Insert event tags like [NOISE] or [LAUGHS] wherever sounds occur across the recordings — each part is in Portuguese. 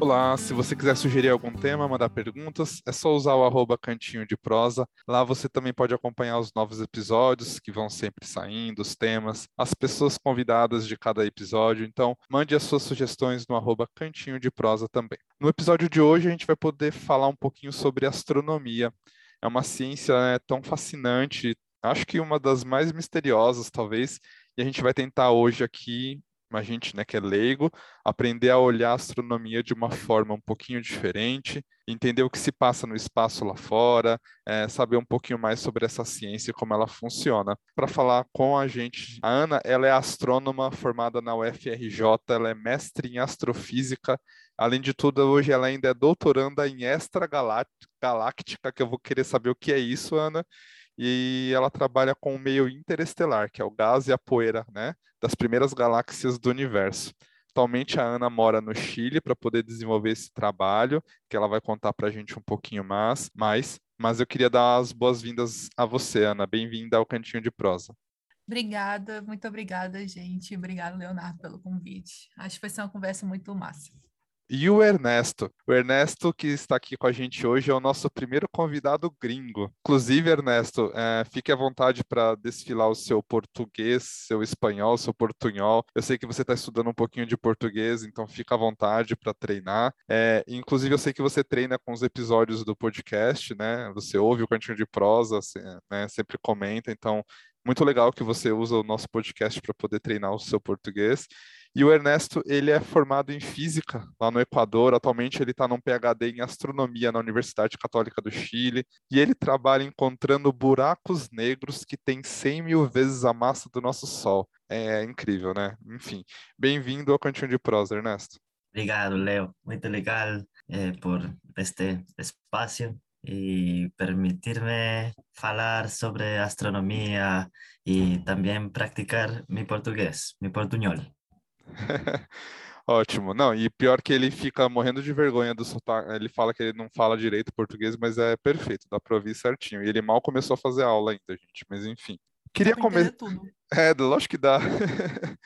Olá, se você quiser sugerir algum tema, mandar perguntas, é só usar o arroba cantinho de prosa. Lá você também pode acompanhar os novos episódios que vão sempre saindo, os temas, as pessoas convidadas de cada episódio. Então, mande as suas sugestões no arroba cantinho de prosa também. No episódio de hoje, a gente vai poder falar um pouquinho sobre astronomia. É uma ciência né, tão fascinante, acho que uma das mais misteriosas, talvez, e a gente vai tentar hoje aqui a gente, né, que é leigo, aprender a olhar a astronomia de uma forma um pouquinho diferente, entender o que se passa no espaço lá fora, é, saber um pouquinho mais sobre essa ciência e como ela funciona. Para falar com a gente, a Ana, ela é astrônoma formada na UFRJ, ela é mestre em astrofísica, além de tudo, hoje ela ainda é doutoranda em extragaláctica, que eu vou querer saber o que é isso, Ana, e ela trabalha com o meio interestelar, que é o gás e a poeira, né, das primeiras galáxias do universo. Atualmente a Ana mora no Chile para poder desenvolver esse trabalho, que ela vai contar para a gente um pouquinho mais, mais. Mas eu queria dar as boas-vindas a você, Ana. Bem-vinda ao Cantinho de Prosa. Obrigada, muito obrigada, gente. Obrigada, Leonardo, pelo convite. Acho que vai ser uma conversa muito massa e o Ernesto. O Ernesto, que está aqui com a gente hoje, é o nosso primeiro convidado gringo. Inclusive, Ernesto, é, fique à vontade para desfilar o seu português, seu espanhol, seu portunhol. Eu sei que você está estudando um pouquinho de português, então fica à vontade para treinar. É, inclusive, eu sei que você treina com os episódios do podcast, né? Você ouve o Cantinho de Prosa, assim, né? sempre comenta, então muito legal que você usa o nosso podcast para poder treinar o seu português. E o Ernesto, ele é formado em física lá no Equador. Atualmente ele está num PhD em astronomia na Universidade Católica do Chile. E ele trabalha encontrando buracos negros que têm 100 mil vezes a massa do nosso Sol. É incrível, né? Enfim, bem-vindo ao Cantinho de Prosa, Ernesto. Obrigado, Leo. Muito legal eh, por este espaço e permitir-me falar sobre astronomia e também praticar meu português, meu portunhol. [LAUGHS] Ótimo. Não, e pior que ele fica morrendo de vergonha do sotaque. Ele fala que ele não fala direito português, mas é perfeito, dá para ouvir certinho. E ele mal começou a fazer aula ainda, gente. Mas enfim. Queria começar. [LAUGHS] É, lógico que dá. [LAUGHS]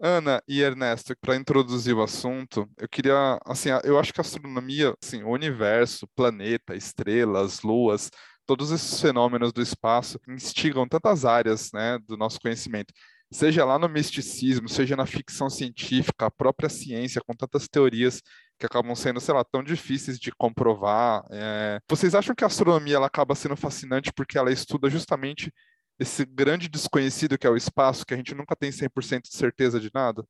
Ana e Ernesto, para introduzir o assunto, eu queria, assim, eu acho que a astronomia, assim, o universo, planeta, estrelas, luas, todos esses fenômenos do espaço instigam tantas áreas, né, do nosso conhecimento seja lá no misticismo, seja na ficção científica, a própria ciência, com tantas teorias que acabam sendo, sei lá, tão difíceis de comprovar. É... Vocês acham que a astronomia ela acaba sendo fascinante porque ela estuda justamente esse grande desconhecido que é o espaço, que a gente nunca tem 100% de certeza de nada?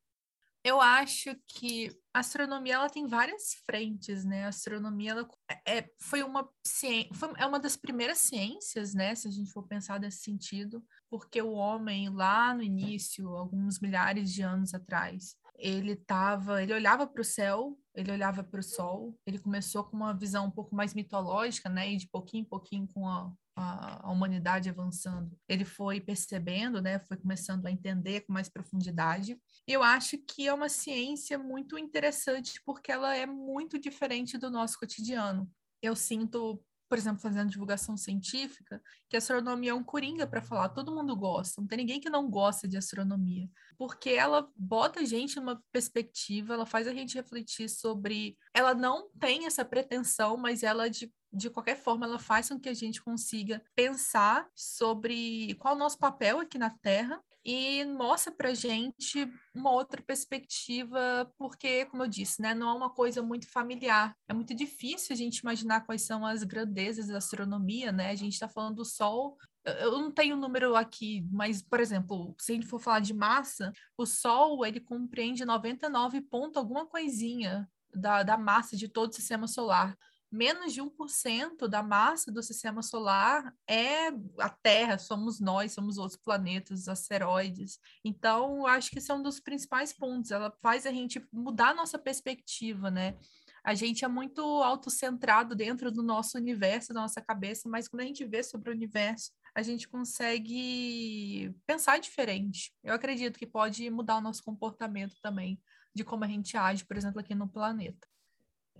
Eu acho que a astronomia ela tem várias frentes, né? A astronomia ela é, foi uma ciência, foi, é uma das primeiras ciências, né? Se a gente for pensar nesse sentido, porque o homem lá no início, alguns milhares de anos atrás, ele tava, ele olhava para o céu, ele olhava para o sol, ele começou com uma visão um pouco mais mitológica, né? E de pouquinho em pouquinho com a a, humanidade avançando, ele foi percebendo, né, foi começando a entender com mais profundidade. Eu acho que é uma ciência muito interessante porque ela é muito diferente do nosso cotidiano. Eu sinto, por exemplo, fazendo divulgação científica, que astronomia é um coringa para falar, todo mundo gosta, não tem ninguém que não gosta de astronomia, porque ela bota a gente numa perspectiva, ela faz a gente refletir sobre. Ela não tem essa pretensão, mas ela de de qualquer forma, ela faz com que a gente consiga pensar sobre qual é o nosso papel aqui na Terra e mostra para gente uma outra perspectiva, porque, como eu disse, né, não é uma coisa muito familiar. É muito difícil a gente imaginar quais são as grandezas da astronomia, né? A gente está falando do Sol. Eu não tenho o número aqui, mas, por exemplo, se a gente for falar de massa, o Sol ele compreende 99 ponto alguma coisinha da, da massa de todo o sistema solar menos de 1% da massa do sistema solar é a Terra, somos nós, somos outros planetas, asteroides. Então, acho que esse é um dos principais pontos. Ela faz a gente mudar a nossa perspectiva, né? A gente é muito autocentrado dentro do nosso universo, da nossa cabeça, mas quando a gente vê sobre o universo, a gente consegue pensar diferente. Eu acredito que pode mudar o nosso comportamento também, de como a gente age, por exemplo, aqui no planeta.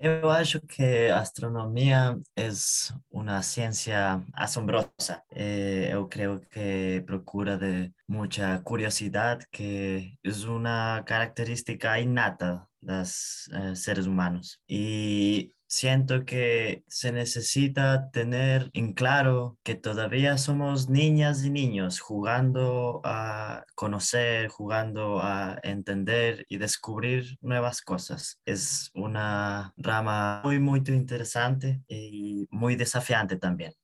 Eu acho que a astronomia é uma ciência assombrosa. Eh, eu creio que procura de muita curiosidade, que é uma característica inata los eh, seres humanos. Y siento que se necesita tener en claro que todavía somos niñas y niños jugando a conocer, jugando a entender y descubrir nuevas cosas. Es una rama muy, muy interesante y muy desafiante también.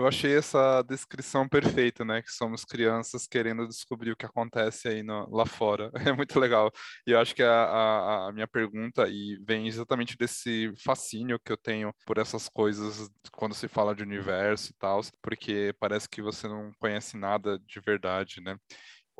Eu achei essa descrição perfeita, né? Que somos crianças querendo descobrir o que acontece aí no, lá fora. [LAUGHS] É muito legal. E eu acho que a, a, a, minha pergunta e vem exatamente desse fascínio que eu tenho por essas coisas quando se fala de universo e tal, porque parece que você não conhece nada de verdade, né?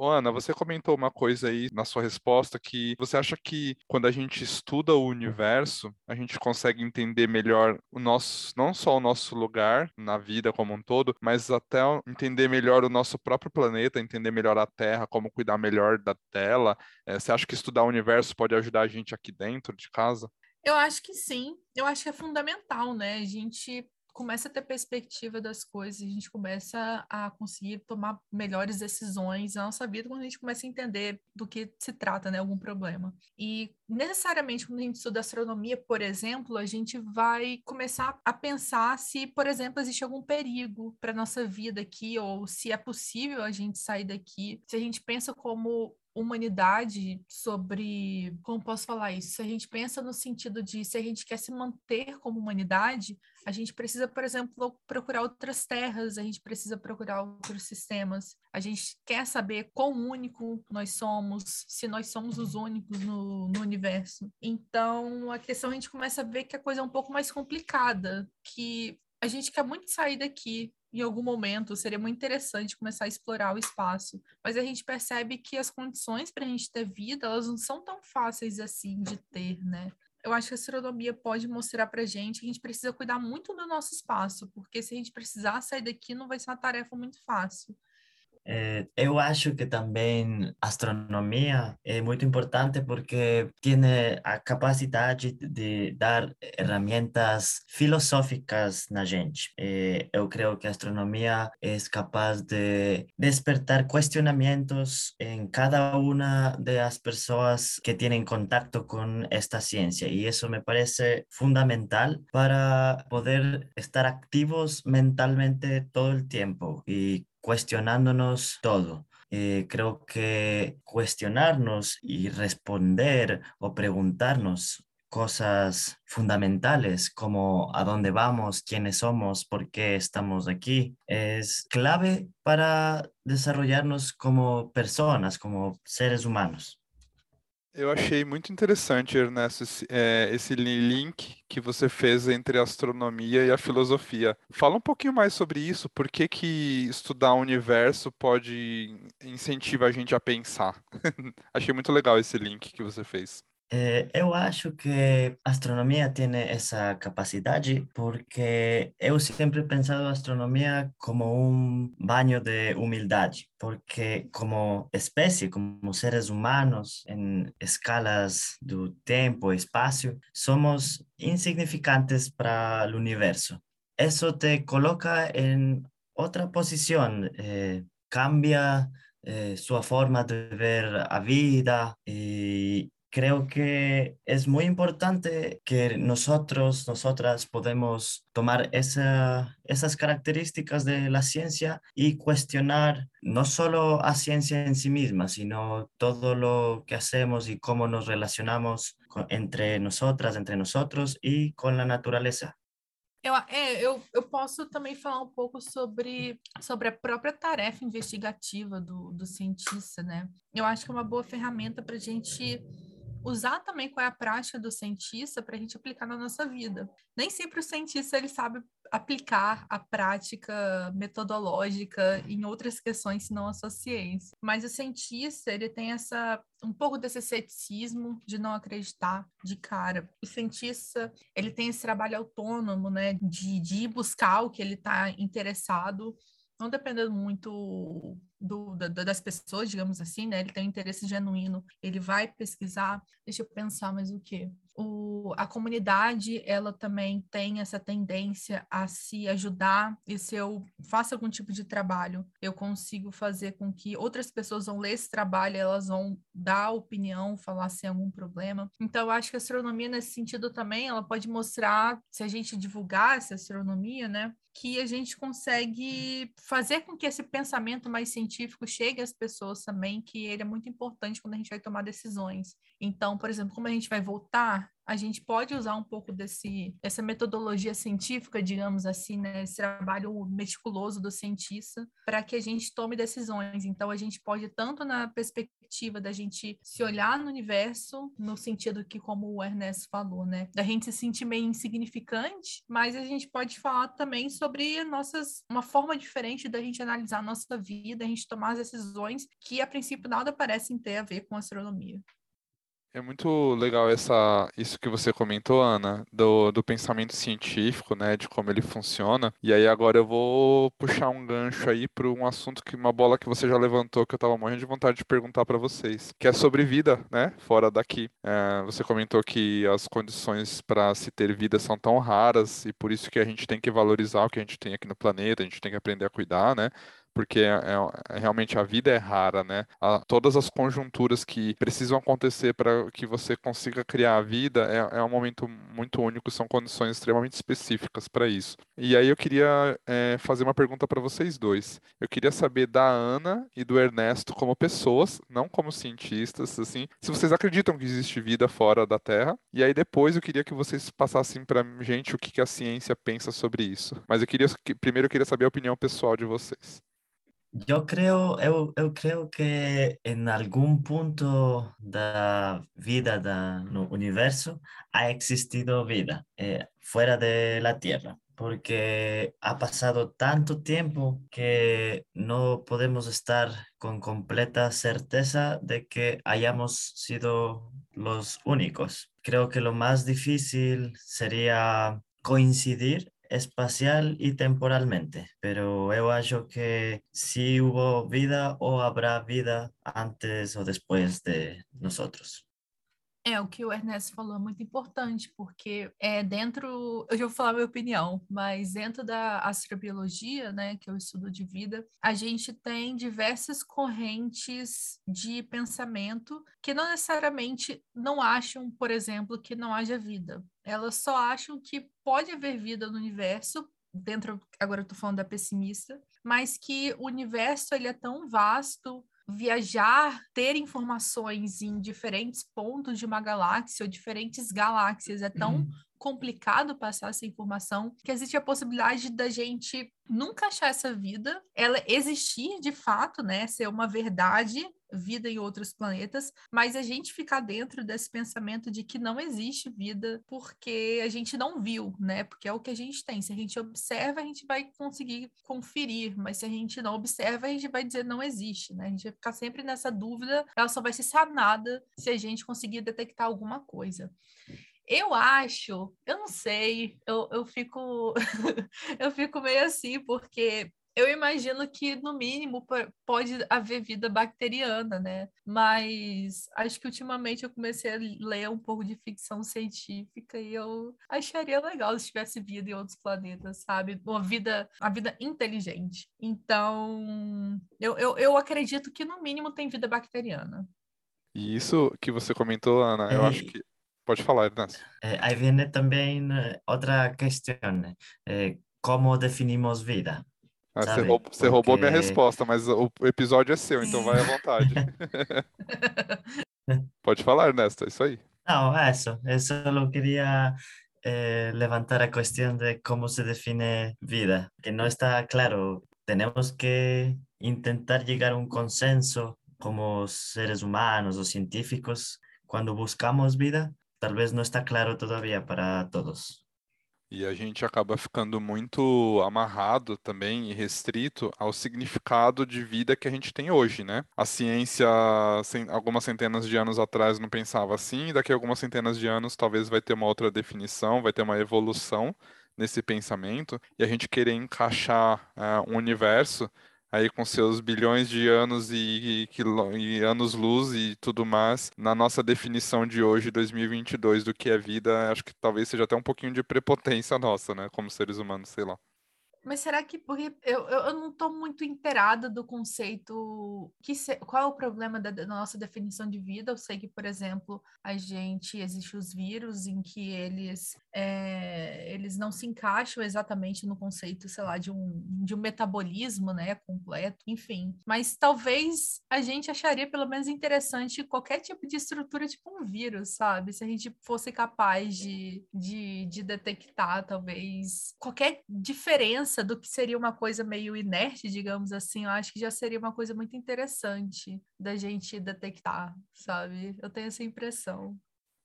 Ana, você comentou uma coisa aí na sua resposta que você acha que quando a gente estuda o universo, a gente consegue entender melhor o nosso, não só o nosso lugar na vida como um todo, mas até entender melhor o nosso próprio planeta, entender melhor a Terra, como cuidar melhor da tela. É, você acha que estudar o universo pode ajudar a gente aqui dentro de casa? Eu acho que sim. Eu acho que é fundamental, né? A gente começa a ter perspectiva das coisas, a gente começa a conseguir tomar melhores decisões na nossa vida quando a gente começa a entender do que se trata, né, algum problema. E necessariamente quando a gente estuda astronomia, por exemplo, a gente vai começar a pensar se, por exemplo, existe algum perigo para nossa vida aqui ou se é possível a gente sair daqui. Se a gente pensa como humanidade sobre como posso falar isso? Se a gente pensa no sentido de se a gente quer se manter como humanidade a gente precisa por exemplo procurar outras terras a gente precisa procurar outros sistemas. A gente quer saber quão único nós somos se nós somos os únicos no, no universo. Então a questão a gente começa a ver que a coisa é um pouco mais complicada que a gente quer muito sair daqui em algum momento seria muito interessante começar a explorar o espaço, mas a gente percebe que as condições para a gente ter vida, elas não são tão fáceis assim de ter, né? Eu acho que a astronomia pode mostrar para a gente que a gente precisa cuidar muito do nosso espaço, porque se a gente precisar sair daqui, não vai ser uma tarefa muito fácil. Eh, eu acho que também astronomia é muito importante porque tem a capacidade de dar ferramentas filosóficas na gente. Eh, eu creio que a astronomia é capaz de despertar questionamentos em cada uma das pessoas que têm contato com esta ciência e isso me parece fundamental para poder estar ativos mentalmente todo o tempo e cuestionándonos todo. Eh, creo que cuestionarnos y responder o preguntarnos cosas fundamentales como a dónde vamos, quiénes somos, por qué estamos aquí, es clave para desarrollarnos como personas, como seres humanos. Eu achei muito interessante, Ernesto, esse, é, esse, link que você fez entre a astronomia e a filosofia. Fala um pouquinho mais sobre isso, por que, que estudar o universo pode incentivar a gente a pensar? [LAUGHS] achei muito legal esse link que você fez. Eh, eu acho que astronomia tem essa capacidade porque eu sempre pensado astronomia como um banho de humildade, porque como espécie, como seres humanos em escalas do tempo e espaço, somos insignificantes para o universo. Isso te coloca em outra posição, eh, cambia eh, forma de ver a vida creo que es muy importante que nosotros, nosotras podemos tomar esa, esas características de la ciencia y cuestionar no solo a ciencia en sí misma, sino todo lo que hacemos y cómo nos relacionamos con, entre nosotras, entre nosotros y con la naturaleza. Eu, é, eu, eu posso também falar um pouco sobre, sobre a própria tarefa investigativa do, do cientista, né? Eu acho que é uma boa ferramenta para a gente usar também qual é a prática do cientista para a gente aplicar na nossa vida. Nem sempre o cientista ele sabe aplicar a prática metodológica em outras questões senão a sua ciência. Mas o cientista ele tem essa um pouco desse ceticismo de não acreditar de cara. O cientista ele tem esse trabalho autônomo, né, de, de buscar o que ele está interessado não dependendo muito do, da, das pessoas, digamos assim, né? Ele tem um interesse genuíno, ele vai pesquisar. Deixa eu pensar mais o quê? o, a comunidade ela também tem essa tendência a se ajudar e se eu faço algum tipo de trabalho, eu consigo fazer com que outras pessoas vão ler esse trabalho, elas vão dar opinião, falar se algum problema. Então, eu acho que a astronomia nesse sentido também, ela pode mostrar, se a gente divulgar essa astronomia, né, que a gente consegue fazer com que esse pensamento mais científico chegue às pessoas também, que ele é muito importante quando a gente vai tomar decisões. Então, por exemplo, como a gente vai voltar, a gente pode usar um pouco desse, dessa metodologia científica, digamos assim, né, esse trabalho meticuloso do cientista, para que a gente tome decisões. Então, a gente pode, tanto na perspectiva da gente se olhar no universo, no sentido que, como o Ernesto falou, né, da gente se sentir meio insignificante, mas a gente pode falar também sobre nossas, uma forma diferente da gente analisar a nossa vida, a gente tomar as decisões que, a princípio, nada parecem ter a ver com astronomia. É muito legal essa, isso que você comentou, Ana, do, do pensamento científico, né, de como ele funciona. E aí agora eu vou puxar um gancho aí para um assunto que uma bola que você já levantou que eu estava morrendo de vontade de perguntar para vocês, que é sobre vida, né, fora daqui. É, você comentou que as condições para se ter vida são tão raras e por isso que a gente tem que valorizar o que a gente tem aqui no planeta, a gente tem que aprender a cuidar, né? Porque é, é, é, realmente a vida é rara, né? A, todas as conjunturas que precisam acontecer para que você consiga criar a vida é, é, um momento muito único, são condições extremamente específicas para isso. E aí eu queria é, fazer uma pergunta para vocês dois. Eu queria saber da Ana e do Ernesto como pessoas, não como cientistas, assim, se vocês acreditam que existe vida fora da Terra. E aí depois eu queria que vocês passassem para gente o que, que a ciência pensa sobre isso. Mas eu queria primeiro eu queria saber a opinião pessoal de vocês. Yo creo, eu, eu creo que en algún punto da vida del universo ha existido vida eh, fuera de la Tierra, porque ha pasado tanto tiempo que no podemos estar con completa certeza de que hayamos sido los únicos. Creo que lo más difícil sería coincidir espacial y temporalmente, pero yo acho que si hubo vida o habrá vida antes ou depois de nosotros. É, o que o Ernesto falou é muito importante, porque é dentro, eu já vou falar minha opinião, mas dentro da astrobiologia, né, que é o estudo de vida, a gente tem diversas correntes de pensamento que não necessariamente não acham, por exemplo, que não haja vida. Elas só acham que pode haver vida no universo, dentro, agora eu tô falando da pessimista, mas que o universo ele é tão vasto, viajar, ter informações em diferentes pontos de uma galáxia ou diferentes galáxias é tão uhum. complicado passar essa informação que existe a possibilidade da gente nunca achar essa vida, ela existir de fato, né, ser uma verdade vida em outros planetas, mas a gente ficar dentro desse pensamento de que não existe vida porque a gente não viu, né? Porque é o que a gente tem. Se a gente observa, a gente vai conseguir conferir, mas se a gente não observa, a gente vai dizer não existe, né? A gente vai ficar sempre nessa dúvida, ela só vai ser sanada se a gente conseguir detectar alguma coisa. Eu acho, eu não sei, eu, eu fico [LAUGHS] eu fico meio assim, porque eu imagino que, no mínimo, pode haver vida bacteriana, né? Mas acho que ultimamente eu comecei a ler um pouco de ficção científica e eu acharia legal se tivesse vida em outros planetas, sabe? Uma vida, uma vida inteligente. Então, eu, eu, eu acredito que, no mínimo, tem vida bacteriana. E isso que você comentou, Ana, eu acho que. Pode falar, Ernesto. aí vem também outra questão. como definimos vida? Ah, você, roubou, Porque... roubou minha resposta, mas o episódio é seu, então vai à vontade. [LAUGHS] Pode falar, Ernesto, é isso aí. Não, é isso. Eu só queria eh, levantar a questão de como se define vida, que não está claro. Temos que tentar chegar a um consenso como seres humanos ou científicos quando buscamos vida. Talvez não está claro todavía para todos. E a gente acaba ficando muito amarrado também e restrito ao significado de vida que a gente tem hoje, né? A ciência, algumas centenas de anos atrás, não pensava assim, e daqui a algumas centenas de anos talvez vai ter uma outra definição, vai ter uma evolução nesse pensamento, e a gente querer encaixar uh, um universo aí com seus bilhões de anos e, e, e anos-luz e tudo mais, na nossa definição de hoje, 2022, do que é vida, acho que talvez seja até um pouquinho de prepotência nossa, né, como seres humanos, sei lá. Mas será que porque eu, eu não estou muito inteirada do conceito que se, qual é o problema da, da, nossa definição de vida? Eu sei que, por exemplo, a gente existe os vírus em que eles é, eles não se encaixam exatamente no conceito, sei lá, de um, de um metabolismo, né, completo, enfim. Mas talvez a gente acharia pelo menos interessante qualquer tipo de estrutura tipo um vírus, sabe? Se a gente fosse capaz de, de, de detectar talvez qualquer diferença do que seria uma coisa meio inerte, digamos assim, eu acho que já seria uma coisa muito interessante da gente detectar, sabe? Eu tenho essa impressão.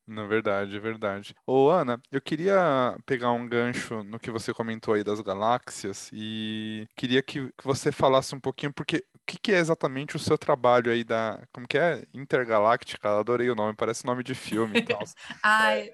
Na verdade, é verdade. Ô, Ana, eu queria pegar um gancho no que você comentou aí das galáxias e queria que, que você falasse um pouquinho, porque o que, que, é exatamente o seu trabalho aí da. Como que é? Intergaláctica? Adorei o nome, parece nome de filme e tal. [LAUGHS] Ai,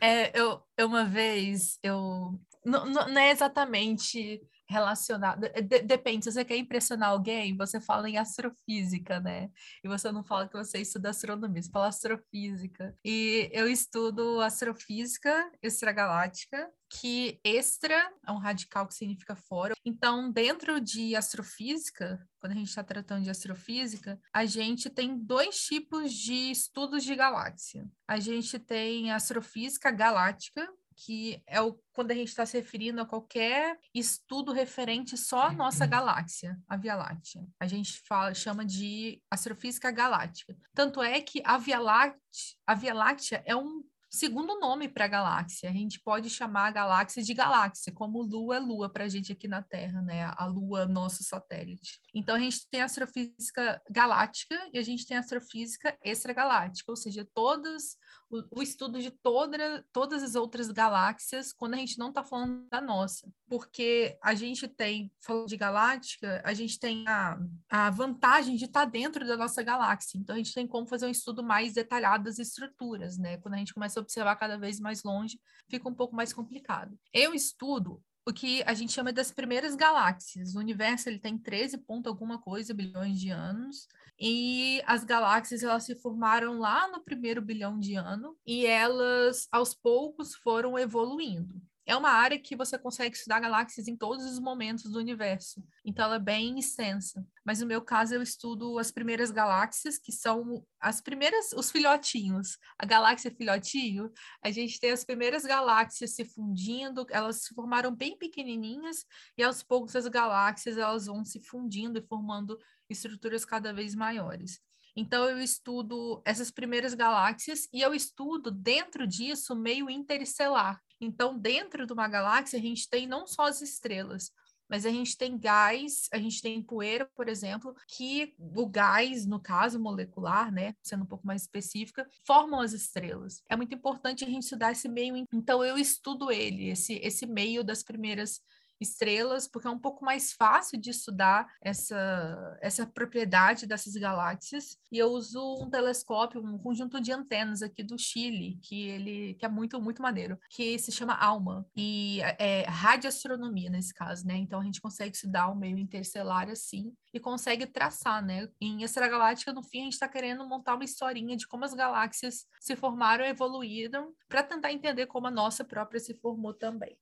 é, eu, eu uma vez eu não, não é exatamente relacionado. De, depende, se você quer impressionar alguém, você fala em astrofísica, né? E você não fala que você estuda astronomia, você fala astrofísica. E eu estudo astrofísica extragaláctica, que extra é um radical que significa fora. Então, dentro de astrofísica, quando a gente está tratando de astrofísica, a gente tem dois tipos de estudos de galáxia. A gente tem astrofísica galáctica, que é o, quando a gente está se referindo a qualquer estudo referente só à nossa galáxia, a Via Láctea. A gente fala, chama de astrofísica galáctica. Tanto é que a Via Láctea, a Via Láctea é um segundo nome para a galáxia. A gente pode chamar a galáxia de galáxia, como Lua é Lua para a gente aqui na Terra, né? A Lua, nosso satélite. Então a gente tem a astrofísica galáctica e a gente tem a astrofísica extragaláctica, ou seja, todas o, o estudo de toda, todas as outras galáxias quando a gente não está falando da nossa. Porque a gente tem, falando de galáctica, a gente tem a, a vantagem de estar tá dentro da nossa galáxia. Então a gente tem como fazer um estudo mais detalhado das estruturas, né? Quando a gente começa a observar cada vez mais longe, fica um pouco mais complicado. Eu estudo o que a gente chama das primeiras galáxias. O universo ele tem 13 ponto alguma coisa bilhões de anos e as galáxias elas se formaram lá no primeiro bilhão de ano e elas aos poucos foram evoluindo é uma área que você consegue estudar galáxias em todos os momentos do universo. Então, ela é bem extensa. Mas no meu caso, eu estudo as primeiras galáxias, que são as primeiras, os filhotinhos. A galáxia filhotinho, a gente tem as primeiras galáxias se fundindo, elas se formaram bem pequenininhas, e aos poucos as galáxias elas vão se fundindo e formando estruturas cada vez maiores. Então, eu estudo essas primeiras galáxias e eu estudo dentro disso meio interestelar, então, dentro de uma galáxia, a gente tem não só as estrelas, mas a gente tem gás, a gente tem poeira, por exemplo, que o gás, no caso molecular, né, sendo um pouco mais específica, formam as estrelas. É muito importante a gente estudar esse meio, então eu estudo ele, esse, esse meio das primeiras estrelas, porque é um pouco mais fácil de estudar essa, essa propriedade dessas galáxias. E eu uso um telescópio, um conjunto de antenas aqui do Chile, que ele que é muito, muito maneiro, que se chama ALMA, e é, é radioastronomia nesse caso, né? Então a gente consegue estudar o meio interestelar assim e consegue traçar, né? Em Extragaláctica, no fim, a gente está querendo montar uma historinha de como as galáxias se formaram evoluíram para tentar entender como a nossa própria se formou também.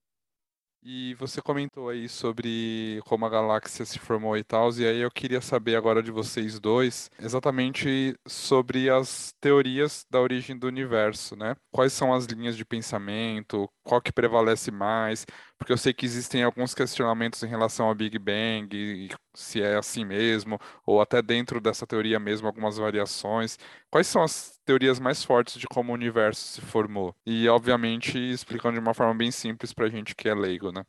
E você comentou aí sobre como a galáxia se formou e tal, e aí eu queria saber agora de vocês dois exatamente sobre as teorias da origem do universo, né? Quais são as linhas de pensamento, qual que prevalece mais, porque eu sei que existem alguns questionamentos em relação ao Big Bang, e se é assim mesmo, ou até dentro dessa teoria mesmo algumas variações. Quais são as teorias mais fortes de como o universo se formou? E, obviamente, explicando de uma forma bem simples para a gente que é leigo, né?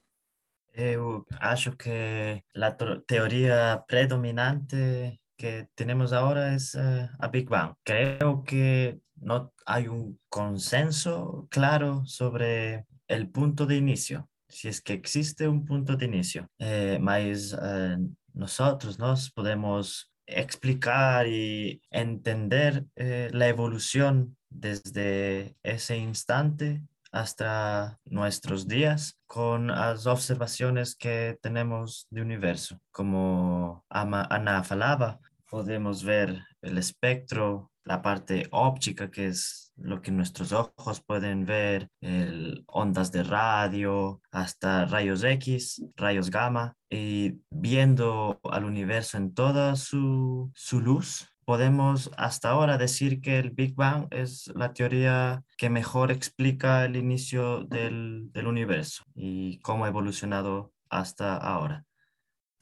Eu acho que a teoria predominante que temos agora é a Big Bang. Creo que não há um consenso claro sobre o ponto de início. si es que existe un punto de inicio. Eh, eh, nosotros nos podemos explicar y entender eh, la evolución desde ese instante hasta nuestros días con las observaciones que tenemos de universo. Como Ana falaba, podemos ver el espectro, la parte óptica, que es lo que nuestros ojos pueden ver, ondas de radio, hasta rayos X, rayos gamma, y viendo al universo en toda su, su luz, podemos hasta ahora decir que el Big Bang es la teoría que mejor explica el inicio del, del universo y cómo ha evolucionado hasta ahora.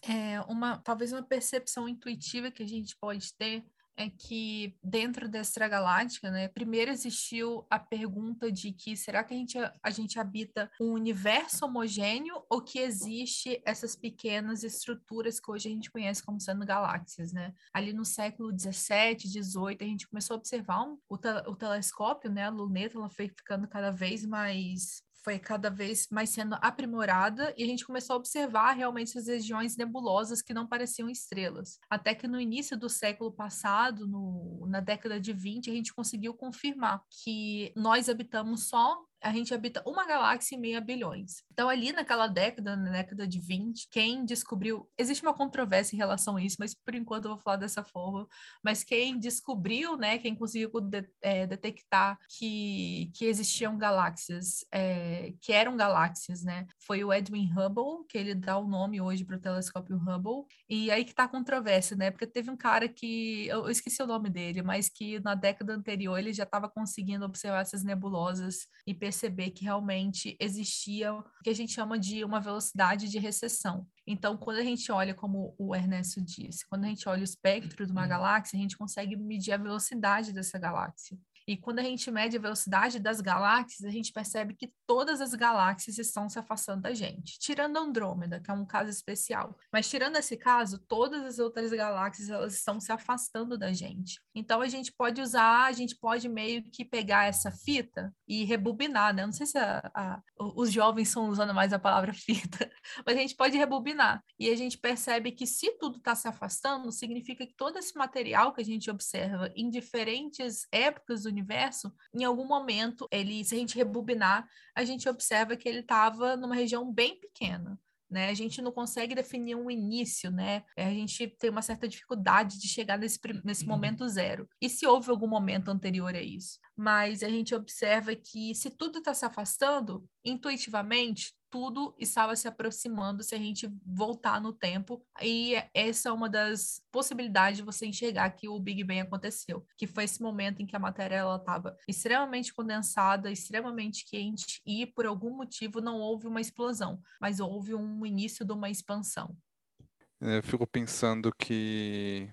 É uma, talvez uma percepção intuitiva que a gente pode ter é que dentro da extragaláctica, né, primeiro existiu a pergunta de que será que a gente, a gente habita um universo homogêneo ou que existe essas pequenas estruturas que hoje a gente conhece como sendo galáxias, né? Ali no século 17, 18, a gente começou a observar um, o, te, o telescópio, né, a luneta, ela foi ficando cada vez mais foi cada vez mais sendo aprimorada e a gente começou a observar realmente essas regiões nebulosas que não pareciam estrelas. Até que no início do século passado, no, na década de 20, a gente conseguiu confirmar que nós habitamos só a gente habita uma galáxia e meia bilhões. Então, ali naquela década, na década de 20, quem descobriu. Existe uma controvérsia em relação a isso, mas por enquanto eu vou falar dessa forma. Mas quem descobriu, né, quem conseguiu de, é, detectar que, que existiam galáxias, é, que eram galáxias, né, foi o Edwin Hubble, que ele dá o nome hoje para o telescópio Hubble. E aí que está a controvérsia, né, porque teve um cara que. Eu esqueci o nome dele, mas que na década anterior ele já estava conseguindo observar essas nebulosas e perceber que realmente existia o que a gente chama de uma velocidade de recessão. Então, quando a gente olha, como o Ernesto disse, quando a gente olha o espectro de uma uhum. galáxia, a gente consegue medir a velocidade dessa galáxia. E quando a gente mede a velocidade das galáxias, a gente percebe que todas as galáxias estão se afastando da gente, tirando Andrômeda, que é um caso especial. Mas tirando esse caso, todas as outras galáxias elas estão se afastando da gente. Então a gente pode usar, a gente pode meio que pegar essa fita e rebobinar, né? não sei se a, a, os jovens estão usando mais a palavra [LAUGHS] fita, mas a gente pode rebobinar. E a gente percebe que se tudo está se afastando, significa que todo esse material que a gente observa em diferentes épocas do universo, em algum momento, ele, se a gente rebobinar, a gente observa que ele estava numa região bem pequena. Né? A gente não consegue definir um início, né? A gente tem uma certa dificuldade de chegar nesse, nesse uhum. momento zero. E se houve algum momento anterior a isso? Mas a gente observa que se tudo está se afastando, intuitivamente, tudo estava se aproximando se a gente voltar no tempo. E essa é uma das possibilidades de você enxergar que o Big Bang aconteceu, que foi esse momento em que a matéria estava extremamente condensada, extremamente quente e por algum motivo não houve uma explosão, mas houve um início de uma expansão. Eu fico pensando que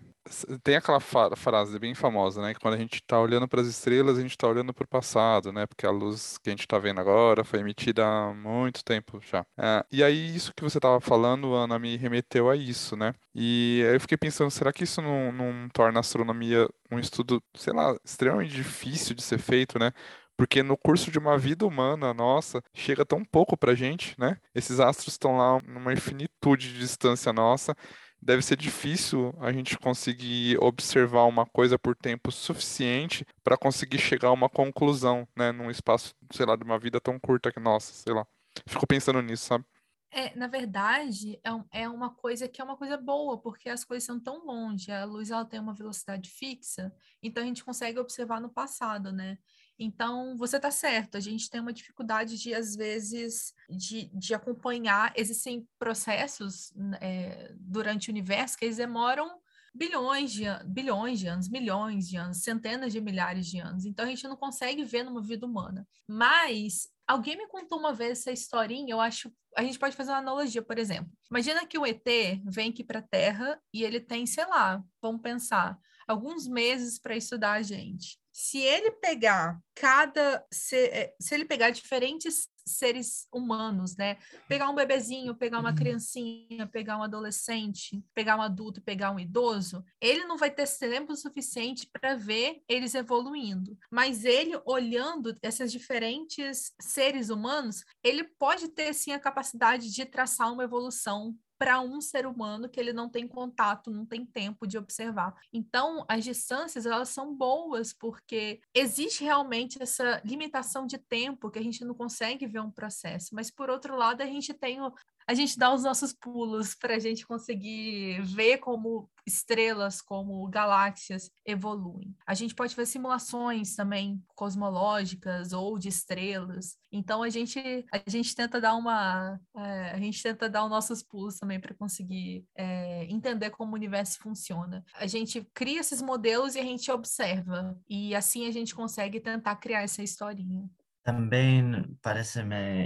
tem aquela frase bem famosa, né? Que quando a gente está olhando para as estrelas, a gente está olhando para o passado, né? Porque a luz que a gente está vendo agora foi emitida há muito tempo já. É, e aí, isso que você estava falando, Ana, me remeteu a isso, né? E aí eu fiquei pensando, será que isso não, não torna a astronomia um estudo, sei lá, extremamente difícil de ser feito, né? Porque no curso de uma vida humana nossa, chega tão pouco pra gente, né? Esses astros estão lá numa infinitude de distância nossa deve ser difícil a gente conseguir observar uma coisa por tempo suficiente para conseguir chegar a uma conclusão, né, num espaço, sei lá, de uma vida tão curta que nossa, sei lá. Fico pensando nisso, sabe? É, na verdade, é, é uma coisa que é uma coisa boa, porque as coisas são tão longe, a luz ela tem uma velocidade fixa, então a gente consegue observar no passado, né? Então, você está certo, a gente tem uma dificuldade de, às vezes, de, de acompanhar. Existem processos é, durante o universo que eles demoram bilhões de, bilhões de anos, milhões de anos, centenas de milhares de anos. Então, a gente não consegue ver numa vida humana. Mas alguém me contou uma vez essa historinha, eu acho. A gente pode fazer uma analogia, por exemplo. Imagina que o ET vem aqui para a Terra e ele tem, sei lá, vamos pensar, alguns meses para estudar a gente se ele pegar cada se, é, se, ele pegar diferentes seres humanos, né? Pegar um bebezinho, pegar uma uhum. criancinha, pegar um adolescente, pegar um adulto, pegar um idoso, ele não vai ter tempo suficiente para ver eles evoluindo. Mas ele olhando esses diferentes seres humanos, ele pode ter sim a capacidade de traçar uma evolução para um ser humano que ele não tem contato, não tem tempo de observar. Então, as distâncias elas são boas porque existe realmente essa limitação de tempo que a gente não consegue ver um processo, mas por outro lado, a gente tem a gente dá os nossos pulos para a gente conseguir ver como estrelas, como galáxias evoluem. A gente pode ver simulações também cosmológicas ou de estrelas. Então a gente a gente tenta dar uma é, a gente tenta dar os nossos pulos também para conseguir é, entender como o universo funciona. A gente cria esses modelos e a gente observa e assim a gente consegue tentar criar essa historinha. También parece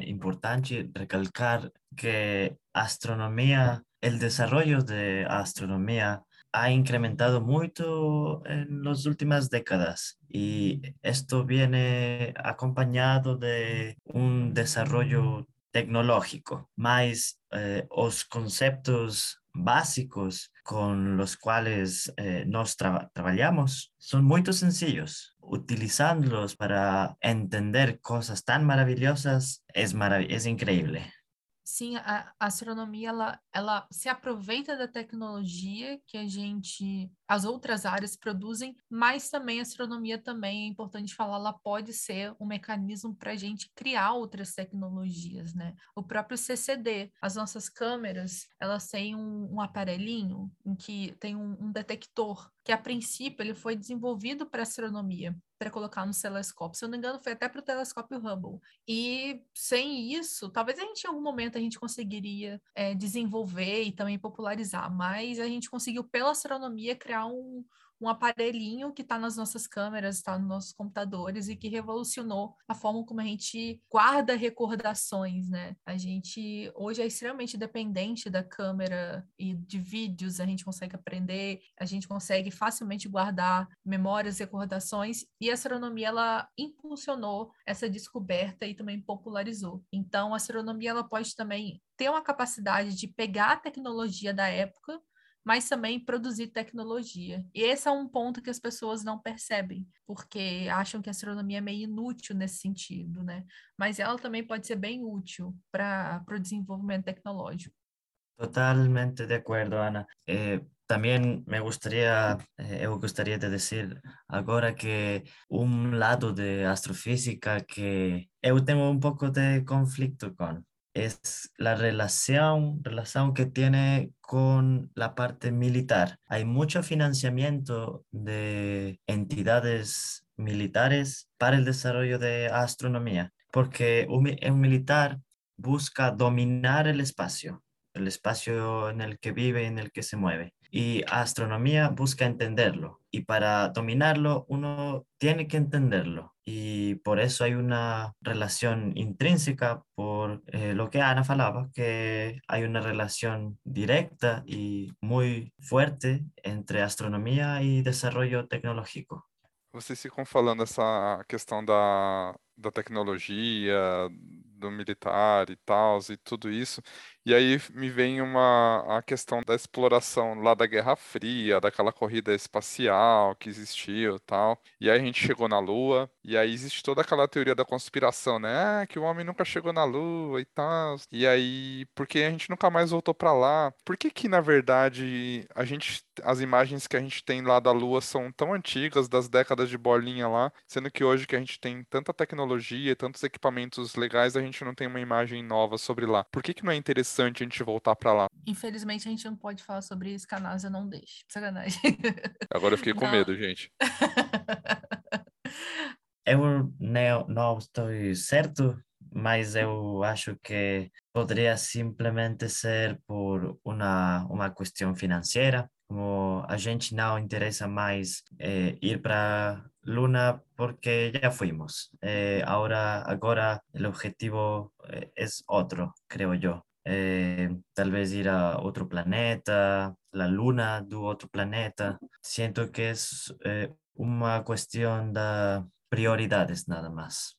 importante recalcar que astronomía, el desarrollo de astronomía ha incrementado mucho en las últimas décadas y esto viene acompañado de un desarrollo tecnológico, más eh, los conceptos básicos con los cuales eh, nos trabajamos son muy sencillos. Utilizándolos para entender cosas tan maravillosas es, es increíble. sim, a, astronomia ela, ela se aproveita da tecnologia que a gente, as outras áreas produzem, mas também a astronomia também é importante falar, ela pode ser um mecanismo para a gente criar outras tecnologias, né? O próprio CCD, as nossas câmeras, elas têm um, um aparelhinho em que tem um, um detector que a princípio ele foi desenvolvido para astronomia, para colocar no telescópio. Se eu não me engano, foi até para o telescópio Hubble. E sem isso, talvez a gente em algum momento a gente conseguiria é, desenvolver e também popularizar, mas a gente conseguiu pela astronomia criar um, um aparelhinho que está nas nossas câmeras, está nos nossos computadores e que revolucionou a forma como a gente guarda recordações, né? A gente hoje é extremamente dependente da câmera e de vídeos, a gente consegue aprender, a gente consegue facilmente guardar memórias, recordações e a astronomia ela impulsionou essa descoberta e também popularizou. Então a astronomia ela pode também ter uma capacidade de pegar a tecnologia da época mas também produzir tecnologia. E esse é um ponto que as pessoas não percebem, porque acham que a astronomia é meio inútil nesse sentido, né? Mas ela também pode ser bem útil para o desenvolvimento tecnológico. Totalmente de acordo, Ana. Eh, também me gostaria, eh, eu gostaria de dizer agora que um lado de astrofísica que eu tenho um pouco de conflito com es la relación, relación que tiene con la parte militar. Hay mucho financiamiento de entidades militares para el desarrollo de astronomía, porque un, militar busca dominar el espacio, el espacio en el que vive, en el que se mueve y astronomía busca entenderlo. Y para dominarlo uno tiene que entenderlo. Y por eso hay una relación intrínseca por eh, lo que Ana falaba, que hay una relación directa y muy fuerte entre astronomia e desenvolvimento tecnológico. Vocês ficam falando essa questão da, da tecnologia, do militar e tal, e tudo isso. E aí me vem uma a questão da exploração lá da Guerra Fria, daquela corrida espacial que existiu, tal. E aí a gente chegou na Lua, e aí existe toda aquela teoria da conspiração, né? Ah, que o homem nunca chegou na Lua e tal. E aí, porque a gente nunca mais voltou para lá? Por que que na verdade a gente as imagens que a gente tem lá da Lua são tão antigas, das décadas de bolinha lá, sendo que hoje que a gente tem tanta tecnologia, tantos equipamentos legais, a gente não tem uma imagem nova sobre lá. Por que que não é interessante a gente voltar para lá. Infelizmente a gente não pode falar sobre isso, a NASA não deixa. Sacanagem. [LAUGHS] Agora eu fiquei com não. medo, gente. [LAUGHS] eu não, não estou certo, mas eu acho que poderia simplesmente ser por uma, uma questão financeira, como a gente não interessa mais eh, ir para Luna porque ya fuimos. Eh, ahora, agora el objetivo eh, es otro, creo yo. Eh, tal vez ir a otro planeta, la luna de otro planeta. Siento que es eh, uma questão de prioridades nada mais.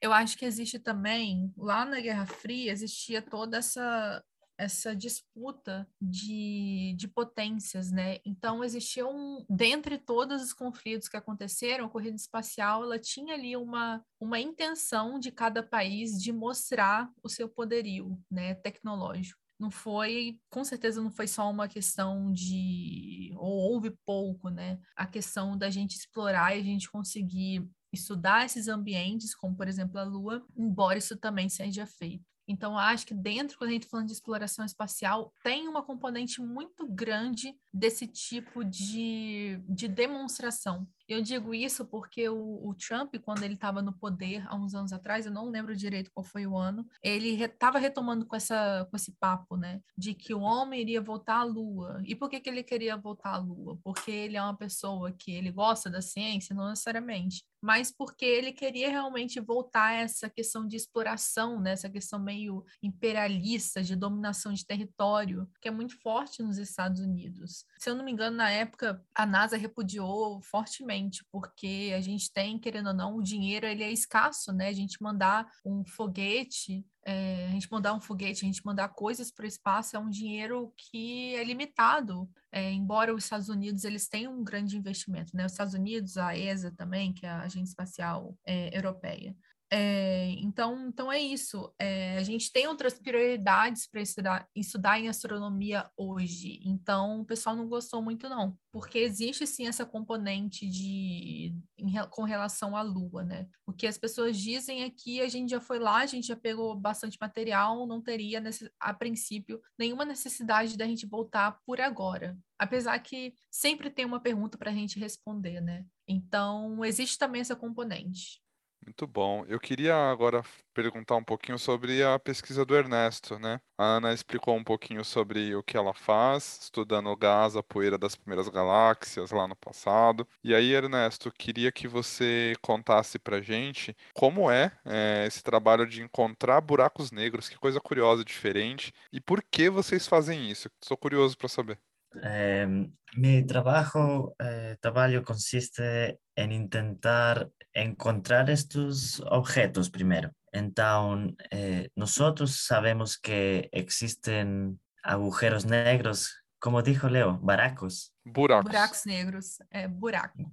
Eu acho que existe também, lá na Guerra Fria, existia toda essa essa disputa de, de potências, né? Então existia um, dentre todos os conflitos que aconteceram, a corrida espacial ela tinha ali uma, uma intenção de cada país de mostrar o seu poderio, né, tecnológico. não foi, com certeza não foi só uma questão de, ou houve pouco, né? A questão da gente explorar e a gente conseguir estudar esses ambientes, como por exemplo a Lua, embora isso também seja feito. Então, acho que dentro, quando a gente está falando de exploração espacial, tem uma componente muito grande desse tipo de, de demonstração. Eu digo isso porque o, o Trump, quando ele estava no poder há uns anos atrás, eu não lembro direito qual foi o ano, ele estava re, retomando com, essa, com esse papo, né, de que o homem iria voltar à Lua. E por que, que ele queria voltar à Lua? Porque ele é uma pessoa que ele gosta da ciência? Não necessariamente mas porque ele queria realmente voltar a essa questão de exploração, né? essa questão meio imperialista, de dominação de território, que é muito forte nos Estados Unidos. Se eu não me engano, na época, a NASA repudiou fortemente, porque a gente tem, querendo ou não, o dinheiro ele é escasso, né? A gente mandar um foguete é, a gente mandar um foguete, a gente mandar coisas para o espaço é um dinheiro que é limitado. É, embora os Estados Unidos eles tenham um grande investimento, né? Os Estados Unidos, a ESA também, que é a Agência Espacial é, Europeia, é, então, então é isso. É, a gente tem outras prioridades para estudar, estudar em astronomia hoje. Então, o pessoal não gostou muito, não. Porque existe sim essa componente de em, com relação à Lua, né? O que as pessoas dizem é que a gente já foi lá, a gente já pegou bastante material, não teria, a princípio, nenhuma necessidade da gente voltar por agora. Apesar que sempre tem uma pergunta para a gente responder, né? Então, existe também essa componente. Muito bom. Eu queria agora perguntar um pouquinho sobre a pesquisa do Ernesto, né? A Ana explicou um pouquinho sobre o que ela faz, estudando o gás, a poeira das primeiras galáxias lá no passado. E aí, Ernesto, queria que você contasse pra gente como é, é esse trabalho de encontrar buracos negros, que coisa curiosa diferente, e por que vocês fazem isso? Estou curioso para saber. Eh, mi trabajo, eh, trabajo consiste en intentar encontrar estos objetos primero. Entonces, eh, nosotros sabemos que existen agujeros negros, como dijo Leo, baracos. Buracos. Buracos negros, eh, buraco.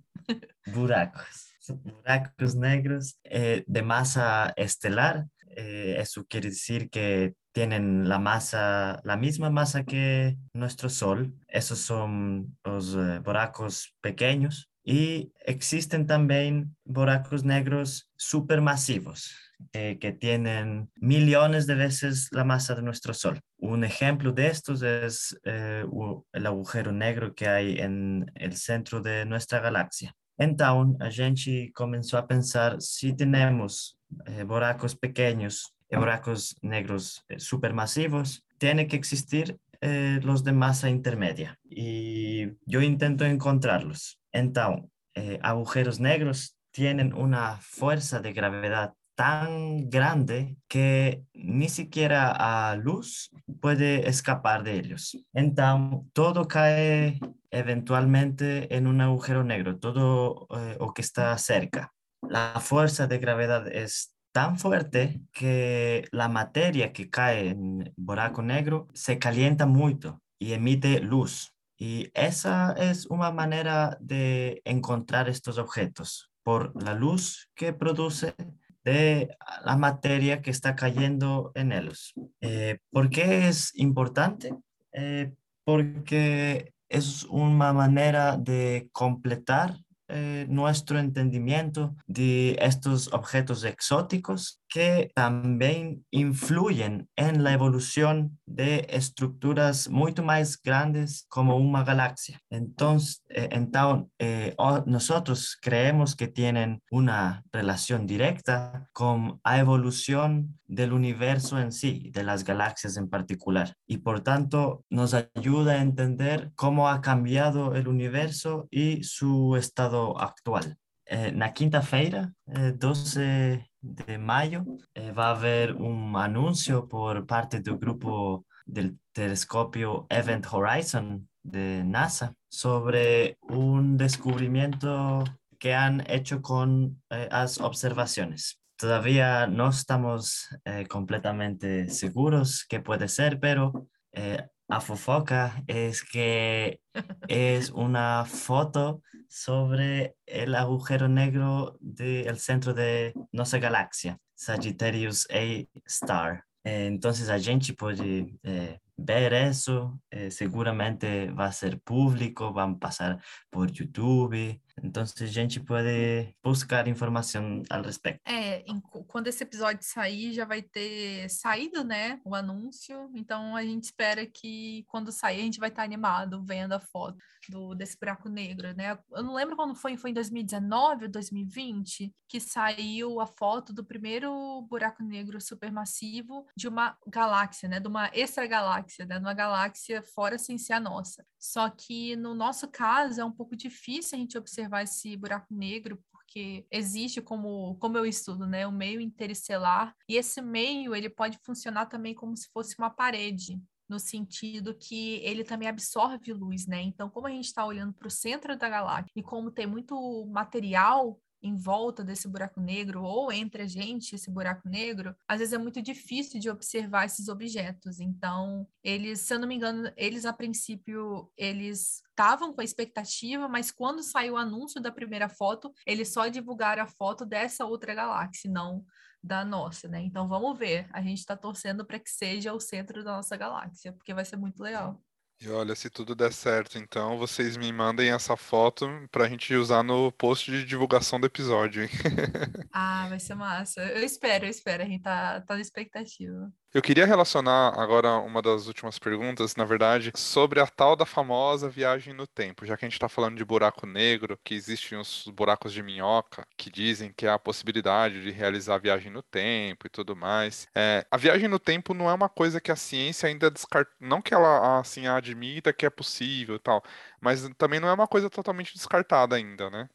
Buracos. Buracos negros eh, de masa estelar. eso quiere decir que tienen la masa, la misma masa que nuestro Sol. Esos son los buracos pequeños y existen también buracos negros supermasivos eh, que tienen millones de veces la masa de nuestro Sol. Un ejemplo de estos es eh, el agujero negro que hay en el centro de nuestra galaxia. Entonces, a gente comenzó a pensar si tenemos eh, buracos pequeños y buracos negros supermasivos, tiene que existir los de masa intermedia. Y yo intento encontrarlos. Entonces, eh, agujeros negros tienen una fuerza de gravedad tan grande que ni siquiera a luz puede escapar de ellos. Entonces, todo cae eventualmente en un agujero negro, todo eh, lo que está cerca. La fuerza de gravedad es tan fuerte que la materia que cae en buraco negro se calienta mucho y emite luz. Y esa es una manera de encontrar estos objetos por la luz que produce de la materia que está cayendo en ellos. Eh, ¿Por qué es importante? Eh, porque es una manera de completar eh, nuestro entendimiento de estos objetos exóticos que también influyen en la evolución de estructuras mucho más grandes como una galaxia. Entonces, eh, entonces eh, nosotros creemos que tienen una relación directa con la evolución del universo en sí, de las galaxias en particular. Y por tanto, nos ayuda a entender cómo ha cambiado el universo y su estado actual. Eh, na quinta-feira, 12 eh, de maio, eh, vai haver um anúncio por parte do grupo do telescópio Event Horizon de NASA sobre um descobrimento que han hecho con eh, as observaciones. Todavía no estamos eh, completamente seguros qué puede ser, pero eh, a fofoca es que [LAUGHS] es una foto sobre el agujero negro del centro de nuestra galaxia, Sagittarius A Star. Entonces a gente puede eh, ver isso, eh, seguramente vai ser público, vão passar por YouTube, então a gente pode buscar informação ao respeito. É, em, quando esse episódio sair, já vai ter saído, né, o anúncio, então a gente espera que quando sair a gente vai estar animado vendo a foto do, desse buraco negro, né? Eu não lembro quando foi, foi em 2019 ou 2020 que saiu a foto do primeiro buraco negro supermassivo de uma galáxia, né, de uma extragaláxia, né, de uma galáxia fora sem ser a nossa. Só que no nosso caso é um pouco difícil a gente observar esse buraco negro porque existe como como eu estudo, né, o meio interestelar e esse meio ele pode funcionar também como se fosse uma parede no sentido que ele também absorve luz, né? Então, como a gente está olhando para o centro da galáxia e como tem muito material em volta desse buraco negro ou entre a gente esse buraco negro, às vezes é muito difícil de observar esses objetos. Então, eles, se eu não me engano, eles a princípio eles estavam com a expectativa, mas quando saiu o anúncio da primeira foto, eles só divulgaram a foto dessa outra galáxia, não da nossa, né? Então vamos ver. A gente está torcendo para que seja o centro da nossa galáxia, porque vai ser muito legal. E olha, se tudo der certo, então vocês me mandem essa foto pra gente usar no post de divulgação do episódio, hein? [LAUGHS] ah, vai ser massa. Eu espero, eu espero. A gente tá, tá na expectativa. Eu queria relacionar agora uma das últimas perguntas, na verdade, sobre a tal da famosa viagem no tempo, já que a gente está falando de buraco negro, que existem os buracos de minhoca, que dizem que há a possibilidade de realizar viagem no tempo e tudo mais. É, a viagem no tempo não é uma coisa que a ciência ainda descarta, não que ela assim admita que é possível e tal, mas também não é uma coisa totalmente descartada ainda, né?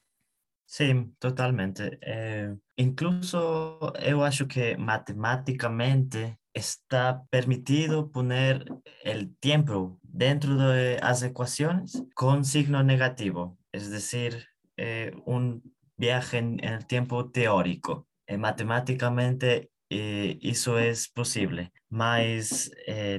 Sim, totalmente. É, incluso eu acho que matematicamente está permitido poner el tiempo dentro de las ecuaciones con signo negativo, es decir, eh, un viaje en el tiempo teórico. Eh, matemáticamente eh, eso es posible, mas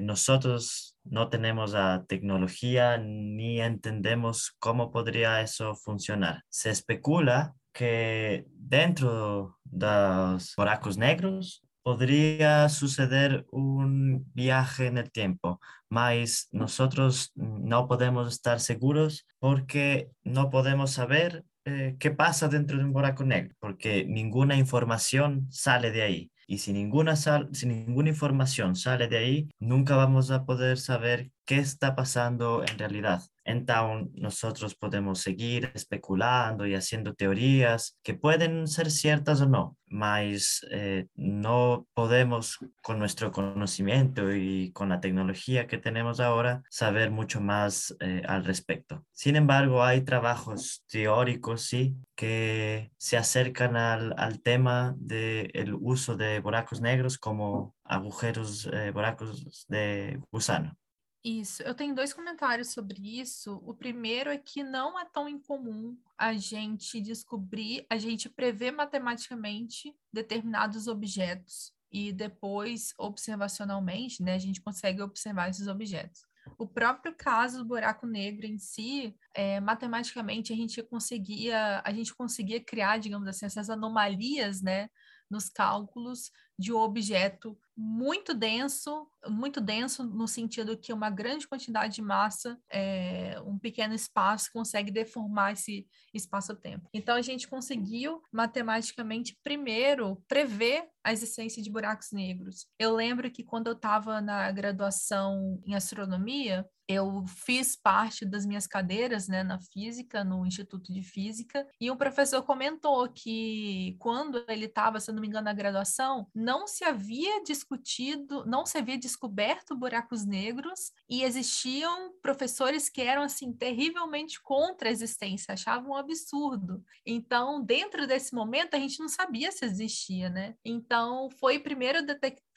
nosotros no tenemos la tecnología ni entendemos cómo podría eso funcionar. Se especula que dentro de los buracos negros podría suceder un viaje en el tiempo, mas nosotros no podemos estar seguros porque no podemos saber eh, qué pasa dentro de un buraco negro, porque ninguna información sale de ahí. Y si ninguna, si ninguna información sale de ahí, nunca vamos a poder saber qué está pasando en realidad. Entonces, nosotros podemos seguir especulando y haciendo teorías que pueden ser ciertas o no, mas eh, no podemos con nuestro conocimiento y con la tecnología que tenemos ahora saber mucho más eh, al respecto. Sin embargo, hay trabajos teóricos, sí, que se acercan al, tema del uso de buracos negros como agujeros, eh, buracos de gusano. Isso, eu tenho dois comentários sobre isso. O primeiro é que não é tão incomum a gente descobrir, a gente prever matematicamente determinados objetos e depois, observacionalmente, né, a gente consegue observar esses objetos. O próprio caso do buraco negro em si, é, matematicamente a gente conseguia, a gente conseguia criar, digamos assim, essas anomalias, né, nos cálculos de um objeto muito denso, muito denso no sentido que uma grande quantidade de massa, é, um pequeno espaço consegue deformar esse espaço-tempo. Então a gente conseguiu matematicamente primeiro prever a existência de buracos negros. Eu lembro que quando eu estava na graduação em astronomia, eu fiz parte das minhas cadeiras né, na física, no Instituto de Física, e um professor comentou que quando ele estava, se não me engano, na graduação, não se havia discutido, não se havia descoberto buracos negros e existiam professores que eram assim terrivelmente contra a existência, achavam um absurdo. Então, dentro desse momento, a gente não sabia se existia, né? Então, foi primeiro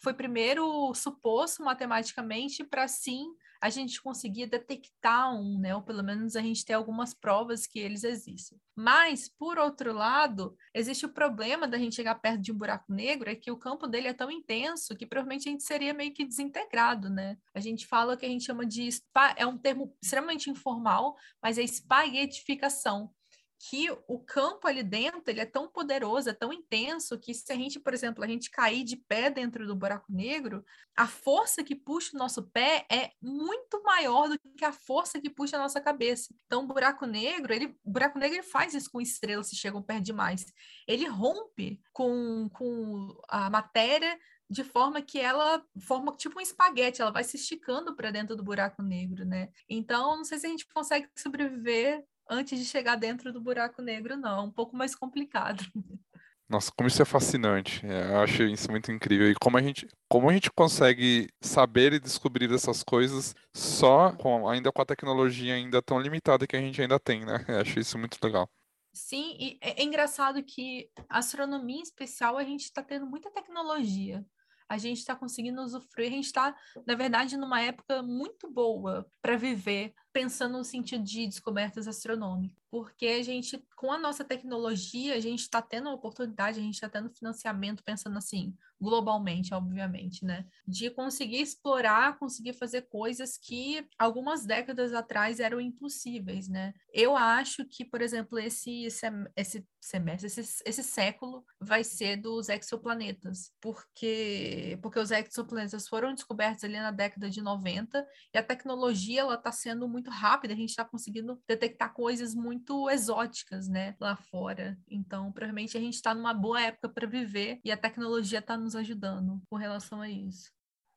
foi primeiro suposto matematicamente para sim a gente conseguir detectar um, né? Ou pelo menos a gente ter algumas provas que eles existem. Mas, por outro lado, existe o problema da gente chegar perto de um buraco negro, é que o campo dele é tão intenso que provavelmente a gente seria meio que desintegrado, né? A gente fala que a gente chama de é um termo extremamente informal, mas é espaguetificação que o campo ali dentro ele é tão poderoso, é tão intenso que se a gente, por exemplo, a gente cair de pé dentro do buraco negro, a força que puxa o nosso pé é muito maior do que a força que puxa a nossa cabeça. Então, o buraco negro, ele, buraco negro ele faz isso com estrelas se chegam perto demais. Ele rompe com, com a matéria de forma que ela forma tipo um espaguete, ela vai se esticando para dentro do buraco negro, né? Então, não sei se a gente consegue sobreviver antes de chegar dentro do buraco negro, não. É um pouco mais complicado. Nossa, como isso é fascinante. É, eu acho isso muito incrível. E como a gente, como a gente consegue saber e descobrir essas coisas só com, ainda com a tecnologia ainda tão limitada que a gente ainda tem, né? Eu acho isso muito legal. Sim, e é, é engraçado que astronomia em especial a gente está tendo muita tecnologia a gente está conseguindo usufruir, a gente está, na verdade, numa época muito boa para viver pensando no sentido de descobertas astronômicas, porque a gente, com a nossa tecnologia, a gente está tendo a oportunidade, a gente está tendo financiamento, pensando assim, globalmente, obviamente, né? De conseguir explorar, conseguir fazer coisas que algumas décadas atrás eram impossíveis, né? Eu acho que, por exemplo, esse, esse semestre, esse, esse século vai ser dos exoplanetas, porque, porque os exoplanetas foram descobertos ali na década de 90 e a tecnologia ela está sendo muito rápida, a gente está conseguindo detectar coisas muito exóticas, né, lá fora. Então, provavelmente a gente está numa boa época para viver e a tecnologia está nos nos ajudando com relação a isso.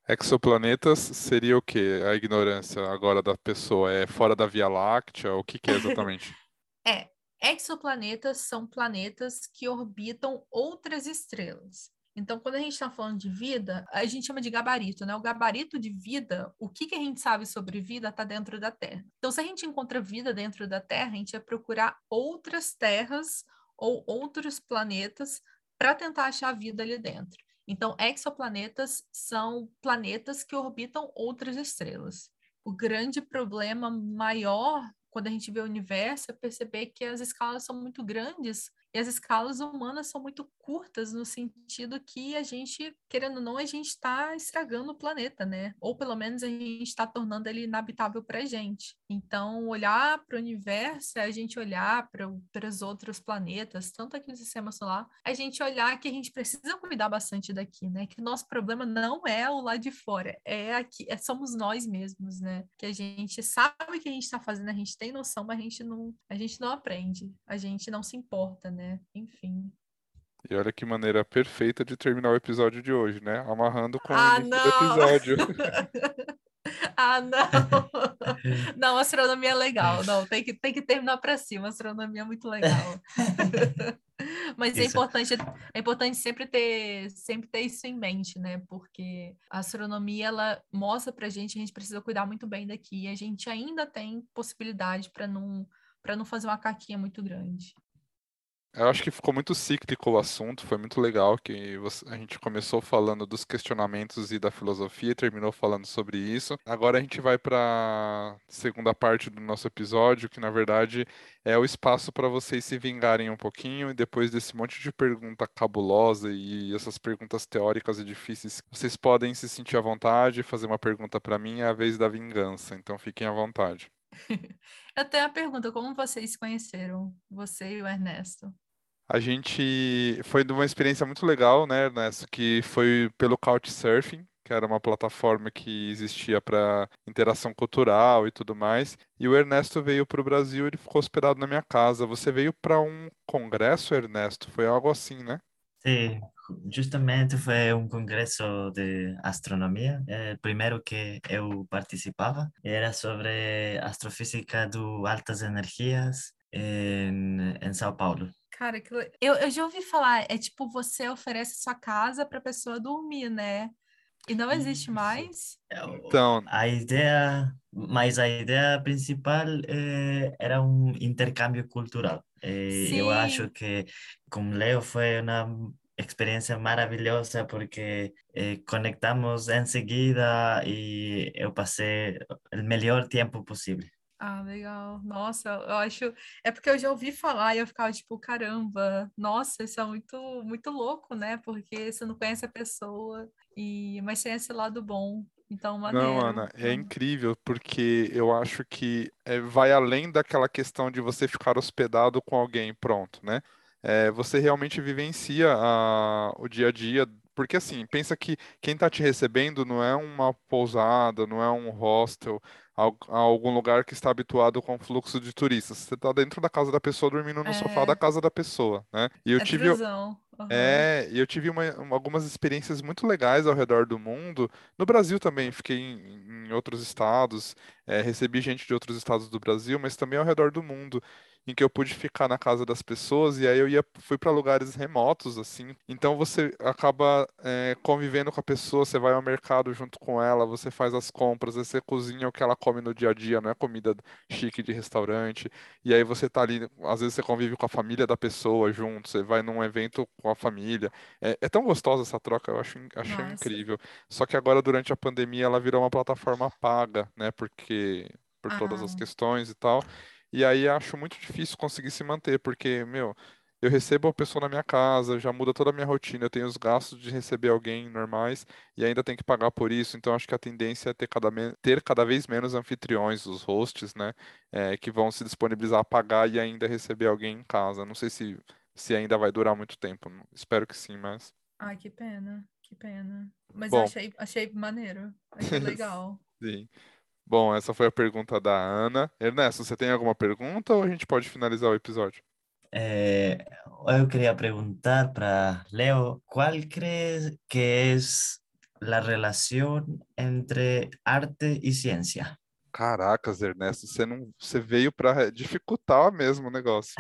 Exoplanetas seria o que? A ignorância agora da pessoa é fora da Via Láctea? O que, que é exatamente? [LAUGHS] é, exoplanetas são planetas que orbitam outras estrelas. Então, quando a gente está falando de vida, a gente chama de gabarito, né? O gabarito de vida, o que, que a gente sabe sobre vida está dentro da Terra. Então, se a gente encontra vida dentro da Terra, a gente vai procurar outras terras ou outros planetas para tentar achar vida ali dentro. Então, exoplanetas são planetas que orbitam outras estrelas. O grande problema maior quando a gente vê o universo é perceber que as escalas são muito grandes e as escalas humanas são muito curtas no sentido que a gente, querendo ou não, a gente está estragando o planeta, né? Ou pelo menos a gente está tornando ele inabitável para a gente. Então, olhar para o universo é a gente olhar para os outros planetas, tanto aqui no sistema solar, a gente olhar que a gente precisa cuidar bastante daqui, né? Que o nosso problema não é o lá de fora, é aqui, é, somos nós mesmos, né? Que a gente sabe o que a gente está fazendo, a gente tem noção, mas a gente não, a gente não aprende, a gente não se importa, né? Né? Enfim. E olha que maneira perfeita de terminar o episódio de hoje, né? Amarrando com ah, o início do episódio. [LAUGHS] ah, não! Não, astronomia é legal. Não, tem que, tem que terminar para cima. astronomia é muito legal. [LAUGHS] Mas é importante, é importante sempre ter, sempre ter isso em mente, né? Porque a astronomia ela mostra pra gente, a gente precisa cuidar muito bem daqui. E a gente ainda tem possibilidade para não para não fazer uma caquinha muito grande. Eu acho que ficou muito cíclico o assunto, foi muito legal que a gente começou falando dos questionamentos e da filosofia e terminou falando sobre isso. Agora a gente vai para a segunda parte do nosso episódio, que na verdade é o espaço para vocês se vingarem um pouquinho e depois desse monte de pergunta cabulosa e essas perguntas teóricas e difíceis, vocês podem se sentir à vontade, fazer uma pergunta para mim, é a vez da vingança, então fiquem à vontade. [LAUGHS] Eu tenho a pergunta, como vocês conheceram, você e o Ernesto? A gente foi de uma experiência muito legal, né, Ernesto, que foi pelo Couchsurfing, que era uma plataforma que existia para interação cultural e tudo mais. E o Ernesto veio para o Brasil, ele ficou hospedado na minha casa. Você veio para um congresso, Ernesto? Foi algo assim, né? Sim, justamente foi um congresso de astronomia, é, primeiro que eu participava, era sobre astrofísica do altas energias em, em São Paulo. Cara, aquilo... eu, eu já ouvi falar, é tipo você oferece sua casa para a pessoa dormir, né? E não existe mais? É, então, a ideia, mas a ideia principal é, era um intercâmbio cultural. É, eu acho que com Leo foi uma experiência maravilhosa porque eh, conectamos em seguida e eu passei o melhor tempo possível. Ah, legal. Nossa, eu acho. É porque eu já ouvi falar e eu ficava tipo, caramba, nossa, isso é muito, muito louco, né? Porque você não conhece a pessoa, e mas tem esse lado bom. Então, maneiro. Não, Ana, é incrível, porque eu acho que é, vai além daquela questão de você ficar hospedado com alguém, pronto, né? É, você realmente vivencia a, o dia a dia porque assim, pensa que quem está te recebendo não é uma pousada, não é um hostel, algum lugar que está habituado com fluxo de turistas. Você está dentro da casa da pessoa, dormindo no sofá da É, casa da pessoa, né? E eu é tive. Aham. é, e eu tive uma- algumas experiências muito legais ao redor do mundo. No Brasil também, fiquei em, em outros estados, é, recebi gente de outros estados do Brasil, mas também ao redor do mundo, em que eu pude ficar na casa das pessoas e aí eu ia, fui para lugares remotos, assim. Então você acaba, é, convivendo com a pessoa, você vai ao mercado junto com ela, você faz as compras, você cozinha o que ela come no dia a dia, não é comida chique de restaurante. E aí você tá ali, às vezes você convive com a família da pessoa junto, você vai num evento com a família. É, é tão gostosa essa troca, eu acho, achei Nossa. incrível. Só que agora, durante a pandemia, ela virou uma plataforma paga, né? Porque por todas as Ah, questões e tal. E aí acho muito difícil conseguir se manter, porque, meu, eu recebo a pessoa na minha casa, já muda toda a minha rotina, eu tenho os gastos de receber alguém normais e ainda tem que pagar por isso. Então acho que a tendência é ter cada, ter cada vez menos anfitriões, os hosts, né? é, que vão se disponibilizar a pagar e ainda receber alguém em casa. Não sei se, se ainda vai durar muito tempo. Espero que sim, mas. ai, que pena, que pena. Mas eu Bom, achei, achei maneiro, achei [LAUGHS] legal. sim. Bom, essa foi a pergunta da Ana. Ernesto, você tem alguma pergunta ou a gente pode finalizar o episódio? Eh, yo quería preguntar para Leo, ¿cuál crees que es la relación entre arte y ciencia? Caracas, Ernesto, você não, você veio para dificultar mesmo o negócio.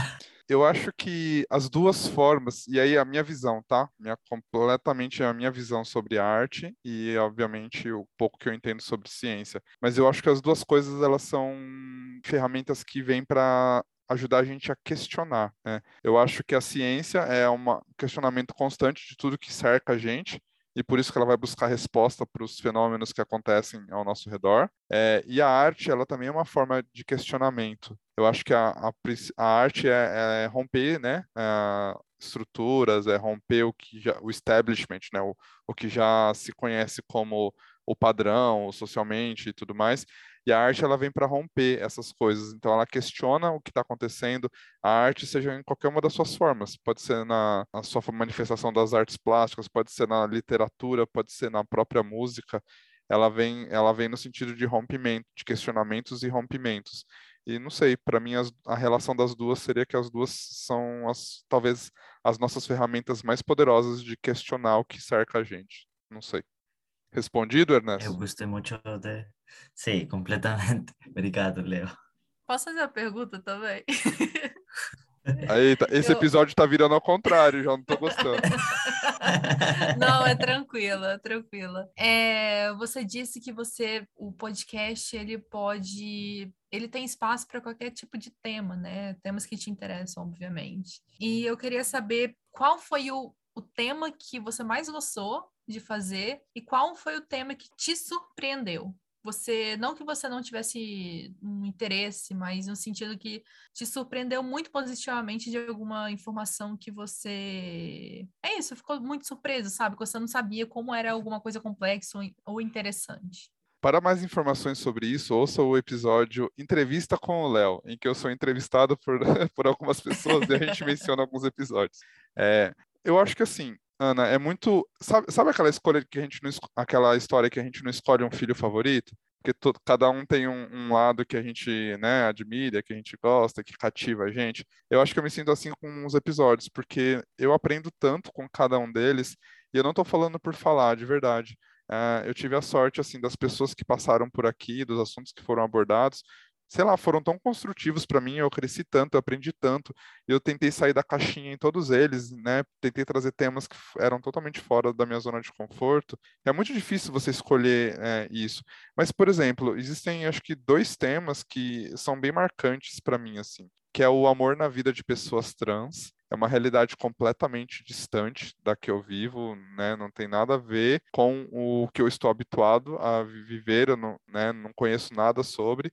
Eu acho que as duas formas, e aí a minha visão, tá? Minha, completamente a minha visão sobre arte e, obviamente, o pouco que eu entendo sobre ciência. Mas eu acho que as duas coisas, elas são ferramentas que vêm para ajudar a gente a questionar, né? Eu acho que a ciência é um questionamento constante de tudo que cerca a gente, e por isso que ela vai buscar resposta para os fenômenos que acontecem ao nosso redor. É, e a arte, ela também é uma forma de questionamento. Eu acho que a, a, a arte é, é romper, né, a- estruturas, é romper o que já, o establishment, né, o, o que já se conhece como o padrão, socialmente e tudo mais. E a arte ela vem para romper essas coisas. Então ela questiona o que está acontecendo. A arte seja em qualquer uma das suas formas. Pode ser na, na sua manifestação das artes plásticas, pode ser na literatura, pode ser na própria música ela vem, ela vem no sentido de rompimento, de questionamentos e rompimentos. E não sei, para mim as- a relação das duas seria que as duas são as, talvez as nossas ferramentas mais poderosas de questionar o que cerca a gente. Não sei. Respondido, Eu Ernesto? gostei muito de... Sí, completamente. [LAUGHS] Obrigado, Leo. Posso fazer a pergunta também? [LAUGHS] Aí, tá- esse Eu- episódio tá virando ao contrário, já não tô gostando. [LAUGHS] Não, é tranquila, é tranquila. É, você disse que você, o podcast, ele pode, ele tem espaço para qualquer tipo de tema, né? Temas que te interessam, obviamente. E eu queria saber qual foi o, o tema que você mais gostou de fazer e qual foi o tema que te surpreendeu. Você, não que você não tivesse um interesse, mas no sentido que te surpreendeu muito positivamente de alguma informação que você. É isso, ficou muito surpreso, sabe? Que você não sabia como era alguma coisa complexa ou in- ou interessante. Para mais informações sobre isso, ouça o episódio Entrevista com o Léo, em que eu sou entrevistado por, [LAUGHS] por algumas pessoas e a gente [LAUGHS] menciona alguns episódios. É, eu acho que assim, Ana, é muito. Sabe, sabe aquela escolha que a gente não, aquela história que a gente não escolhe um filho favorito? Porque to- cada um tem um, um lado que a gente, né, admira, que a gente gosta, que cativa a gente. Eu acho que eu me sinto assim com os episódios, porque eu aprendo tanto com cada um deles, e eu não estou falando por falar, de verdade. Ah, eu tive a sorte, assim, das pessoas que passaram por aqui, dos assuntos que foram abordados, sei lá, foram tão construtivos para mim, eu cresci tanto, eu aprendi tanto, eu tentei sair da caixinha em todos eles, né? Tentei trazer temas que eram totalmente fora da minha zona de conforto. É muito difícil você escolher é, isso. Mas, por exemplo, existem, acho que, dois temas que são bem marcantes para mim, assim, que é o amor na vida de pessoas trans. É uma realidade completamente distante da que eu vivo, né? Não tem nada a ver com o que eu estou habituado a vi- viver, eu não, né? Não conheço nada sobre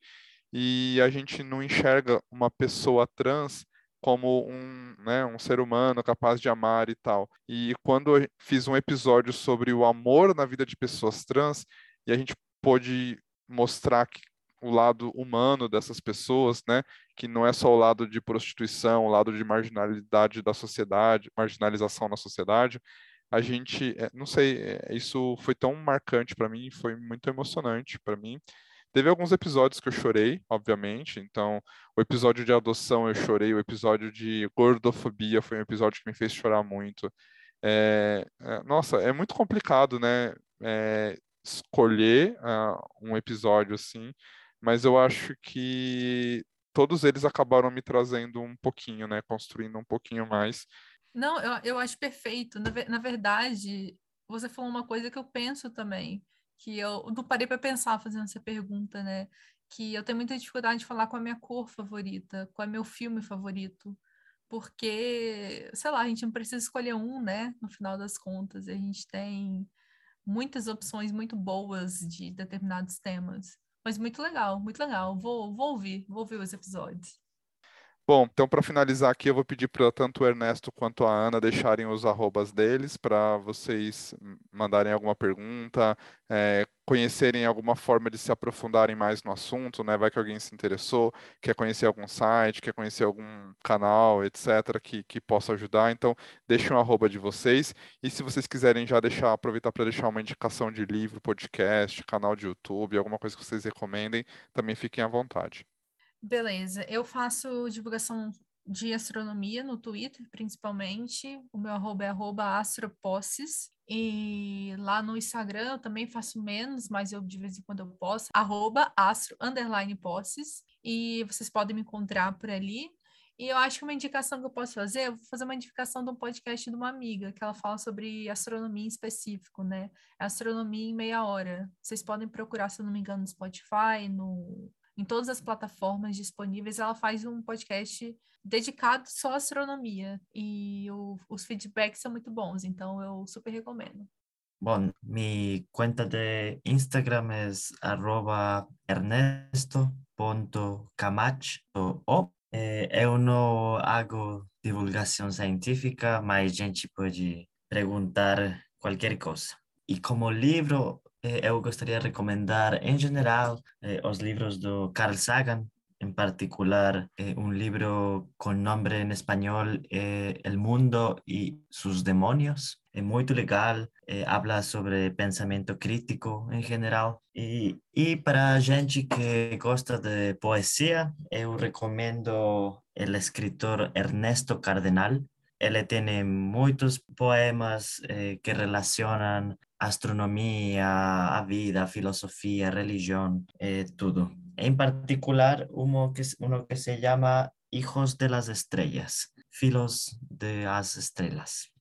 e a gente não enxerga uma pessoa trans como um, né, um ser humano capaz de amar e tal. E quando eu fiz um episódio sobre o amor na vida de pessoas trans, e a gente pôde mostrar que o lado humano dessas pessoas, né? Que não é só o lado de prostituição, o lado de marginalidade da sociedade, marginalização na sociedade. A gente, é, não sei, é, isso foi tão marcante para mim, foi muito emocionante para mim. Teve alguns episódios que eu chorei, obviamente. Então, o episódio de adoção eu chorei, o episódio de gordofobia foi um episódio que me fez chorar muito. É, é, nossa, é muito complicado, né? É, escolher uh, um episódio assim, mas eu acho que todos eles acabaram me trazendo um pouquinho, né? Construindo um pouquinho mais. Não, eu, eu acho perfeito. Na, na verdade, você falou uma coisa que eu penso também, que eu não parei para pensar fazendo essa pergunta, né? Que eu tenho muita dificuldade de falar com a minha cor favorita, com o meu filme favorito, porque, sei lá, a gente não precisa escolher um, né? No final das contas, a gente tem muitas opções muito boas de determinados temas. Mas muito legal, muito legal. Vou, vou ouvir, vou ouvir os episódios. Bom, então para finalizar aqui, eu vou pedir para tanto o Ernesto quanto a Ana deixarem os arrobas deles para vocês mandarem alguma pergunta, é, conhecerem alguma forma de se aprofundarem mais no assunto, né? Vai que alguém se interessou, quer conhecer algum site, quer conhecer algum canal, etc., que, que possa ajudar. Então, deixem um arroba de vocês. E se vocês quiserem já deixar, aproveitar para deixar uma indicação de livro, podcast, canal de YouTube, alguma coisa que vocês recomendem, também fiquem à vontade. Beleza, eu faço divulgação de astronomia no Twitter, principalmente. O meu arroba é arroba astroposses. E lá no Instagram eu também faço menos, mas eu de vez em quando eu posso. Arroba astro, underline posses. E vocês podem me encontrar por ali. E eu acho que uma indicação que eu posso fazer, eu vou fazer uma indicação de um podcast de uma amiga, que ela fala sobre astronomia em específico, né? Astronomia em meia hora. Vocês podem procurar, se eu não me engano, no Spotify, no em todas as plataformas disponíveis, ela faz um podcast dedicado só à astronomia. E o, os feedbacks são muito bons, então eu super recomendo. Bom, mi cuenta de Instagram arroba ernesto.camach.o. Eh, eu não hago divulgação científica, mas a gente pode perguntar qualquer coisa. E como livro, eh, eu gostaria de recomendar, em geral, eh, os livros do Carl Sagan, en particular eh, un libro con nombre en español eh, El mundo y sus demonios. Es muy legal, eh, habla sobre pensamiento crítico en general. Y, y para gente que gosta de poesía, yo recomiendo el escritor Ernesto Cardenal. Él tiene muchos poemas que relacionan astronomía, a vida, filosofía, religión, eh, todo. En particular, uno que, uno que se llama Hijos de las Filos de as Estrelas.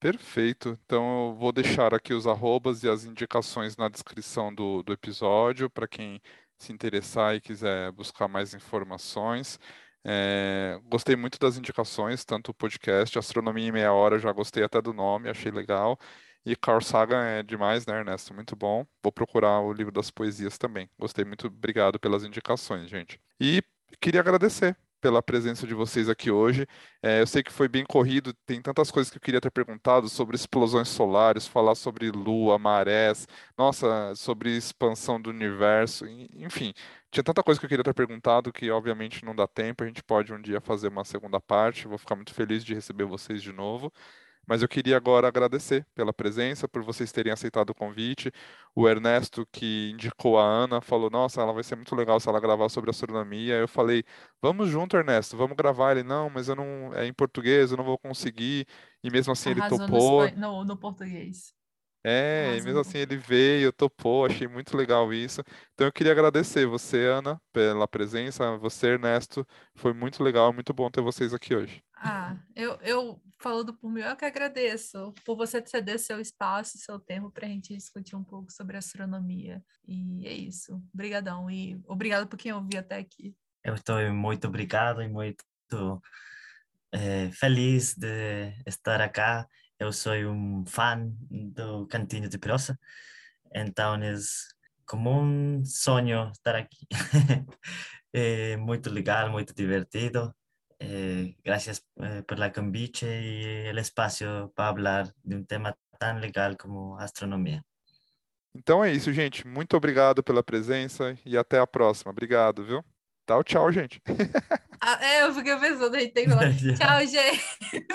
Perfeito. Então eu vou deixar aqui os arrobas e as indicações na descrição do, do episódio para quem se interessar e quiser buscar mais informações. É, gostei muito das indicações, tanto o podcast Astronomia em Meia Hora, já gostei até do nome, achei legal. E Carl Sagan é demais, né, Ernesto? Muito bom. Vou procurar o livro das poesias também. Gostei muito, obrigado pelas indicações, gente. E queria agradecer pela presença de vocês aqui hoje. É, eu sei que foi bem corrido, tem tantas coisas que eu queria ter perguntado sobre explosões solares, falar sobre lua, marés, nossa, sobre expansão do universo, enfim. Tinha tanta coisa que eu queria ter perguntado que, obviamente, não dá tempo. A gente pode um dia fazer uma segunda parte. Vou ficar muito feliz de receber vocês de novo. Mas eu queria agora agradecer pela presença, por vocês terem aceitado o convite. O Ernesto, que indicou a Ana, falou: Nossa, ela vai ser muito legal se ela gravar sobre astronomia. Eu falei: Vamos junto, Ernesto, vamos gravar. Ele: Não, mas eu não. É em português, eu não vou conseguir. E mesmo assim Arrasou ele topou. No, no, no português. É, e mesmo assim ele veio, topou, achei muito legal isso. Então eu queria agradecer você, Ana, pela presença, você, Ernesto, foi muito legal, muito bom ter vocês aqui hoje. Ah, eu, eu falando por mim, eu que agradeço por você ceder seu espaço, seu tempo para a gente discutir um pouco sobre astronomia. E é isso. Obrigadão e obrigado por quem ouviu até aqui. Eu estou muito obrigado e muito é, feliz de estar aqui. Eu sou um fã do Cantinho de Prosa, então é como um sonho estar aqui. [LAUGHS] é muito legal, muito divertido Eh, gracias eh, por la convite y el espacio para hablar de un tema tan legal como astronomía. Então é isso, gente. Muito obrigado pela presença e até a próxima. Obrigado, viu? O tchau, gente. [LAUGHS] Ah, é, eu fiquei pensando, a gente tem que falar [LAUGHS] tchau, gente.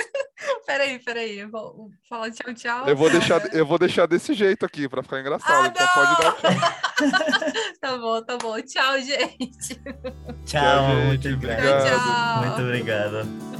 [LAUGHS] peraí, peraí. Eu vou falar tchau, tchau. Eu vou deixar, eu vou deixar desse jeito aqui para ficar engraçado. Ah, então pode dar tchau. [LAUGHS] tá bom, tá bom. Tchau, gente. Tchau, gente. muito Obrigado. obrigado. Tchau. Muito obrigado.